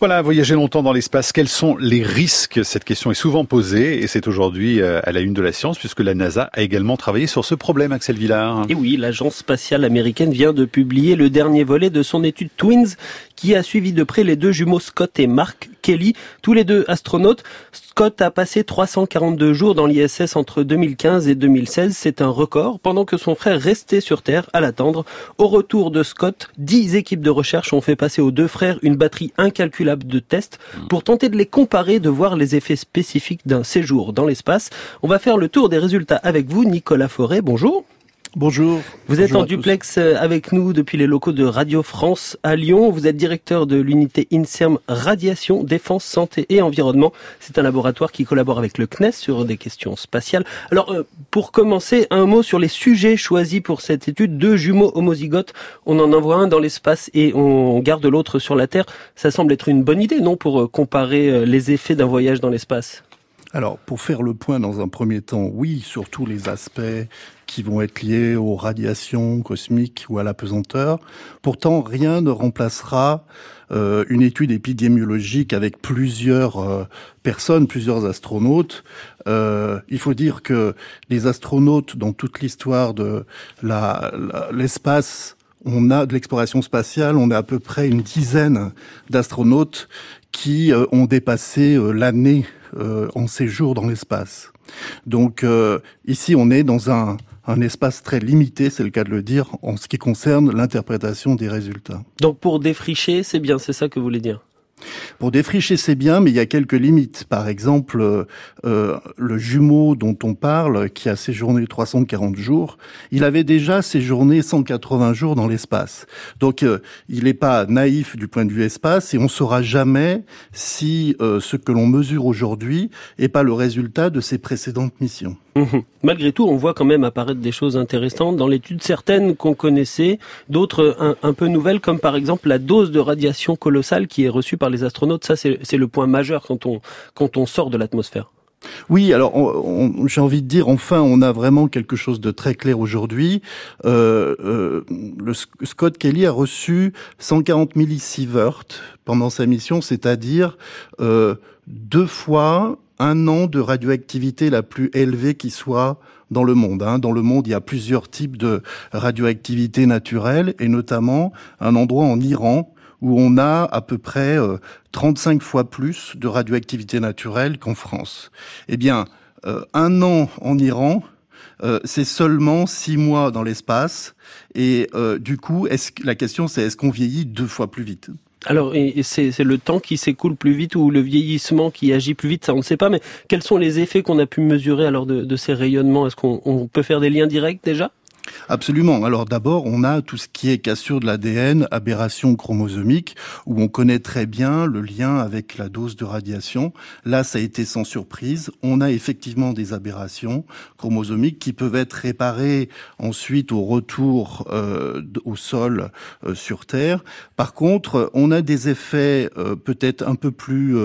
Voilà, voyager longtemps dans l'espace, quels sont les risques? Cette question est souvent posée et c'est aujourd'hui euh, à la une de la science puisque la NASA a également travaillé sur ce problème, Axel Villard. Et oui, l'agence spatiale américaine vient de publier le dernier volet de son étude Twins qui a suivi de près les deux jumeaux Scott et Mark Kelly, tous les deux astronautes. Scott a passé 342 jours dans l'ISS entre 2015 et 2016, c'est un record, pendant que son frère restait sur Terre à l'attendre. Au retour de Scott, 10 équipes de recherche ont fait passer aux deux frères une batterie incalculable de tests pour tenter de les comparer, de voir les effets spécifiques d'un séjour dans l'espace. On va faire le tour des résultats avec vous, Nicolas Forêt. Bonjour. Bonjour. Vous êtes en duplex euh, avec nous depuis les locaux de Radio France à Lyon. Vous êtes directeur de l'unité INSERM Radiation, Défense, Santé et Environnement. C'est un laboratoire qui collabore avec le CNES sur des questions spatiales. Alors, euh, pour commencer, un mot sur les sujets choisis pour cette étude. Deux jumeaux homozygotes. On en envoie un dans l'espace et on garde l'autre sur la Terre. Ça semble être une bonne idée, non, pour euh, comparer les effets d'un voyage dans l'espace? Alors, pour faire le point dans un premier temps, oui, sur tous les aspects qui vont être liés aux radiations cosmiques ou à la pesanteur. Pourtant, rien ne remplacera euh, une étude épidémiologique avec plusieurs euh, personnes, plusieurs astronautes. Euh, il faut dire que les astronautes, dans toute l'histoire de l'espace, on a de l'exploration spatiale, on a à peu près une dizaine d'astronautes qui ont dépassé l'année en séjour dans l'espace. Donc ici, on est dans un, un espace très limité, c'est le cas de le dire, en ce qui concerne l'interprétation des résultats. Donc pour défricher, c'est bien, c'est ça que vous voulez dire? Pour défricher, c'est bien, mais il y a quelques limites. Par exemple, euh, euh, le jumeau dont on parle, qui a séjourné 340 jours, il avait déjà séjourné 180 jours dans l'espace. Donc, euh, il n'est pas naïf du point de vue espace, et on saura jamais si ce que l'on mesure aujourd'hui n'est pas le résultat de ses précédentes missions. Mhm. Malgré tout, on voit quand même apparaître des choses intéressantes dans l'étude, certaines qu'on connaissait, d'autres un, un, peu nouvelles, comme par exemple la dose de radiation colossale qui est reçue par les astronautes. Ça, c'est le point majeur quand on, quand on sort de l'atmosphère. Oui, alors j'ai envie de dire, enfin, on a vraiment quelque chose de très clair aujourd'hui. Euh, euh, Scott Kelly a reçu 140 millisieverts pendant sa mission, c'est-à-dire euh, deux fois un an de radioactivité la plus élevée qui soit dans le monde. Hein. Dans le monde, il y a plusieurs types de radioactivité naturelle, et notamment un endroit en Iran où on a à peu près 35 euh, fois plus de radioactivité naturelle qu'en France. Eh bien, euh, un an en Iran, euh, c'est seulement six mois dans l'espace. Et du coup, est la question c'est est-ce qu'on vieillit deux fois plus vite? Alors, c'est le temps qui s'écoule plus vite ou le vieillissement qui agit plus vite, ça on ne sait pas, mais quels sont les effets qu'on a pu mesurer alors de, de ces rayonnements? Est-ce qu'on peut faire des liens directs déjà? Absolument. Alors d'abord, on a tout ce qui est cassure de l'ADN, aberration chromosomique, où on connaît très bien le lien avec la dose de radiation. Là, ça a été sans surprise. On a effectivement des aberrations chromosomiques qui peuvent être réparées ensuite au retour euh, au sol euh, sur Terre. Par contre, on a des effets euh, peut-être un peu plus,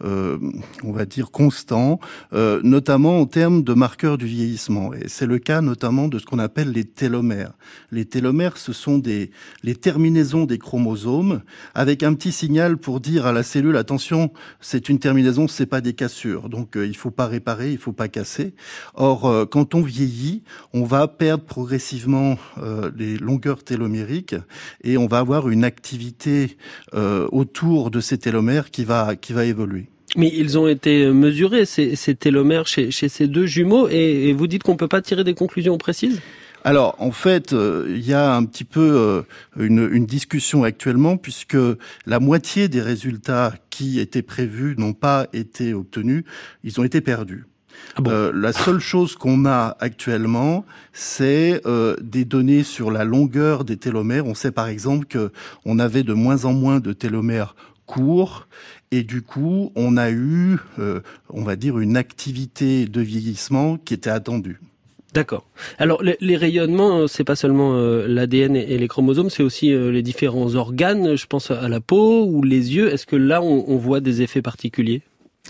on va dire, constants, notamment en termes de marqueurs du vieillissement. Et c'est le cas notamment de ce qu'on appelle les télomères. Les télomères, ce sont des, les terminaisons des chromosomes avec un petit signal pour dire à la cellule, attention, c'est une terminaison, c'est pas des cassures. Donc, euh, il faut pas réparer, il faut pas casser. Or, euh, quand on vieillit, on va perdre progressivement euh, les longueurs télomériques et on va avoir une activité autour de ces télomères qui va, qui va évoluer. Mais ils ont été mesurés, ces, télomères, chez, chez, ces deux jumeaux, et, et vous dites qu'on ne peut pas tirer des conclusions précises? Alors, en fait, euh, il y a un petit peu euh, une, discussion actuellement, puisque la moitié des résultats qui étaient prévus n'ont pas été obtenus, ils ont été perdus. Ah euh, la seule chose qu'on a actuellement, c'est des données sur la longueur des télomères. On sait par exemple que on avait de moins en moins de télomères courts et du coup, on a eu, on va dire, une activité de vieillissement qui était attendue. D'accord. Alors les, rayonnements, euh, c'est pas seulement euh, l'ADN et, les chromosomes, c'est aussi euh, les différents organes. Je pense à la peau ou les yeux. Est-ce que là, on, voit des effets particuliers?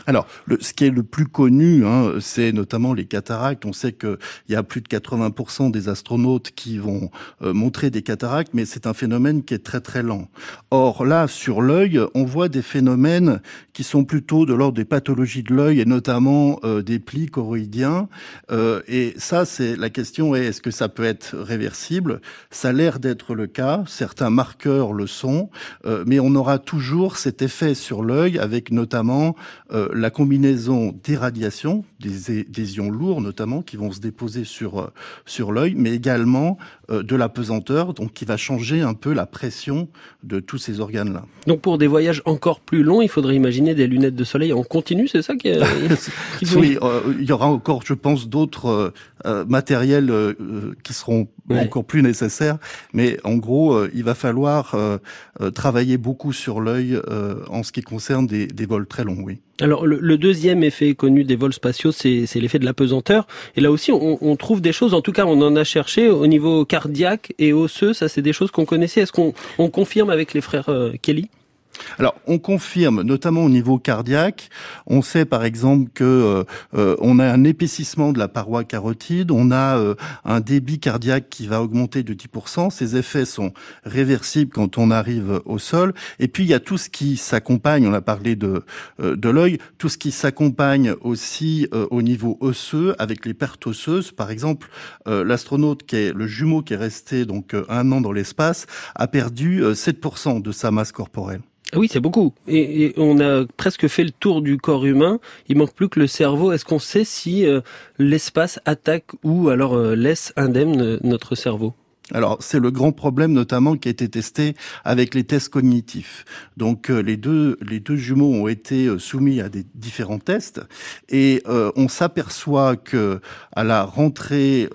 Alors, le, ce qui est le plus connu, hein, c'est notamment les cataractes. On sait qu'il y a plus de 80% des astronautes qui vont euh, montrer des cataractes, mais c'est un phénomène qui est très très lent. Or là, sur l'œil, on voit des phénomènes qui sont plutôt de l'ordre des pathologies de l'œil et notamment euh, des plis choroïdiens. Euh, et ça, c'est la question est est-ce que ça peut être réversible? Ça a l'air d'être le cas. Certains marqueurs le sont, mais on aura toujours cet effet sur l'œil avec notamment la combinaison des radiations, des, des, ions lourds notamment, qui vont se déposer sur, euh, l'œil, mais également de la pesanteur, donc qui va changer un peu la pression de tous ces organes-là. Donc pour des voyages encore plus longs, il faudrait imaginer des lunettes de soleil en continu, c'est ça qui, est, Oui, euh, il y aura encore, je pense, d'autres matériels qui seront encore plus nécessaires, mais en gros, il va falloir travailler beaucoup sur l'œil en ce qui concerne des, des vols très longs, oui. Alors le, deuxième effet connu des vols spatiaux, c'est l'effet de la pesanteur. Et là aussi, on, trouve des choses, en tout cas on en a cherché au niveau cardiaque et osseux, ça c'est des choses qu'on connaissait. Est-ce qu'on confirme avec les frères euh, Kelly? Alors, on confirme, notamment au niveau cardiaque, on sait par exemple que euh, euh, on a un épaississement de la paroi carotide, on a euh, un débit cardiaque qui va augmenter de 10%. Ces effets sont réversibles quand on arrive au sol. Et puis il y a tout ce qui s'accompagne. On a parlé de de l'œil, tout ce qui s'accompagne aussi au niveau osseux avec les pertes osseuses. Par exemple, l'astronaute qui est le jumeau qui est resté donc un an dans l'espace a perdu 7% de sa masse corporelle. Oui, c'est beaucoup. Et, on a presque fait le tour du corps humain. Il manque plus que le cerveau. Est-ce qu'on sait si euh, l'espace attaque ou alors euh, laisse indemne notre cerveau? Alors c'est le grand problème notamment qui a été testé avec les tests cognitifs. Donc euh, les deux les deux jumeaux ont été euh, soumis à des différents tests et euh, on s'aperçoit que à la rentrée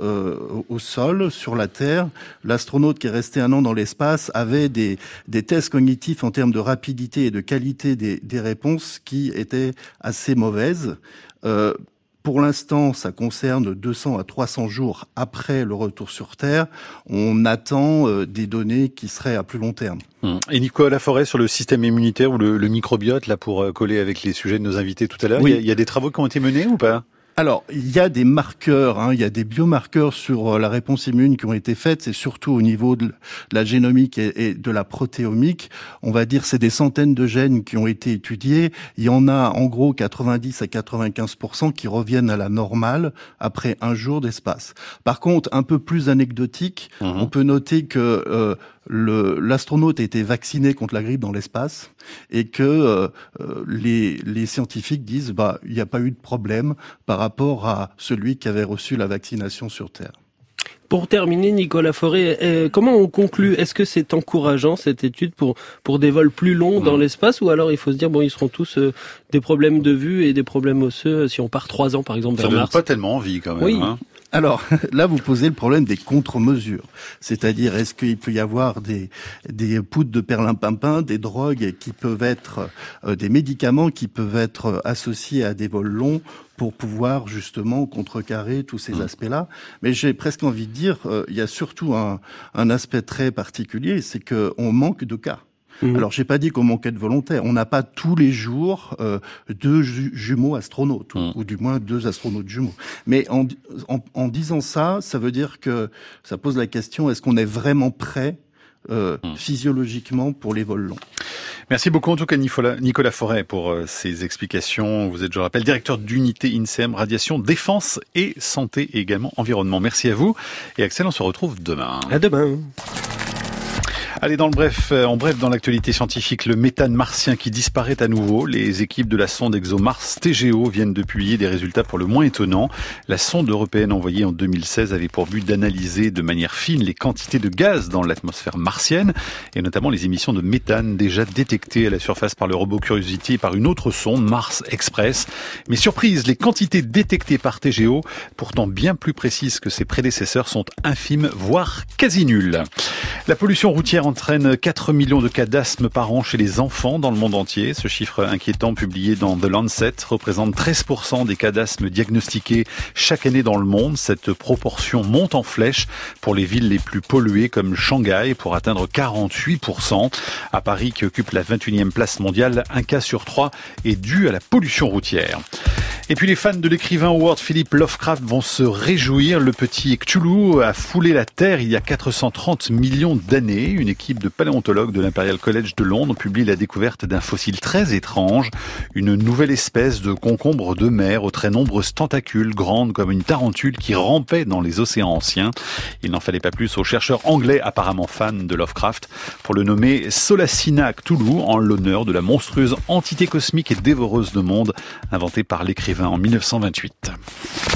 au sol sur la Terre, l'astronaute qui est resté un an dans l'espace avait des des tests cognitifs en termes de rapidité et de qualité des, des réponses qui étaient assez mauvaises. Pour l'instant, ça concerne 200 à 300 jours après le retour sur Terre. On attend euh, des données qui seraient à plus long terme. Hum. Et Nicolas Laforêt sur le système immunitaire ou le, microbiote, là pour euh, coller avec les sujets de nos invités tout à l'heure, il, y a des travaux qui ont été menés ou pas? Alors, il y a des marqueurs, hein, il y a des biomarqueurs sur euh, la réponse immune qui ont été faites, c'est surtout au niveau de la génomique et, de la protéomique. On va dire c'est des centaines de gènes qui ont été étudiés. Il y en a en gros 90 à 95% qui reviennent à la normale après un jour d'espace. Par contre, un peu plus anecdotique, mmh. on peut noter que euh, l'astronaute a été vacciné contre la grippe dans l'espace et que euh, euh, les, les, scientifiques disent bah il n'y a pas eu de problème par rapport à celui qui avait reçu la vaccination sur Terre. Pour terminer, Nicolas Forêt, euh, comment on conclut? Est-ce que c'est encourageant cette étude pour pour des vols plus longs dans l'espace, ou alors il faut se dire bon, ils seront tous des problèmes de vue et des problèmes osseux si on part trois ans par exemple vers Ça donne pas tellement envie quand même. Oui. Hein. Alors là, vous posez le problème des contre-mesures. C'est-à-dire, est-ce qu'il peut y avoir des, des poudres de perlimpinpin, des drogues qui peuvent être, euh, des médicaments qui peuvent être associés à des vols longs pour pouvoir justement contrecarrer tous ces mmh. aspects-là? Mais j'ai presque envie de dire, euh, il y a surtout un, un aspect très particulier, c'est qu'on manque de cas. Alors, mmh. Alors, j'ai pas dit qu'on manquait de volontaires. On n'a pas tous les jours euh, deux jumeaux astronautes, mmh. ou, du moins deux astronautes jumeaux. Mais en, en, disant ça, ça veut dire que ça pose la question est-ce qu'on est vraiment prêt euh, mmh. physiologiquement pour les vols longs? Merci beaucoup en tout cas Nicolas, Nicolas Forêt pour euh, ces explications. Vous êtes, je rappelle, directeur d'unité INSEM Radiation Défense et Santé et également Environnement. Merci à vous et Axel, on se retrouve demain. À demain. Allez, dans le bref, euh, en bref, dans l'actualité scientifique, le méthane martien qui disparaît à nouveau. Les équipes de la sonde ExoMars TGO viennent de publier des résultats pour le moins étonnants. La sonde européenne envoyée en 2016 avait pour but d'analyser de manière fine les quantités de gaz dans l'atmosphère martienne et notamment les émissions de méthane déjà détectées à la surface par le robot Curiosity et par une autre sonde, Mars Express. Mais surprise, les quantités détectées par TGO, pourtant bien plus précises que ses prédécesseurs, sont infimes, voire quasi nulles. La pollution routière entraîne 4 millions de cas d'asthme par an chez les enfants dans le monde entier. Ce chiffre inquiétant publié dans The Lancet représente 13% des cas d'asthme diagnostiqués chaque année dans le monde. Cette proportion monte en flèche pour les villes les plus polluées comme Shanghai pour atteindre 48%. À Paris qui occupe la 21e place mondiale, un cas sur trois est dû à la pollution routière. Et puis les fans de l'écrivain Howard Philip Lovecraft vont se réjouir. Le petit Cthulhu a foulé la Terre il y a 430 millions d'années. Une équipe de paléontologues de l'Imperial College de Londres publie la découverte d'un fossile très étrange. Une nouvelle espèce de concombre de mer aux très nombreuses tentacules, grandes comme une tarentule qui rampait dans les océans anciens. Il n'en fallait pas plus aux chercheurs anglais apparemment fans de Lovecraft pour le nommer Solacina Cthulhu en l'honneur de la monstrueuse entité cosmique et dévoreuse de monde inventée par l'écrivain en 1928.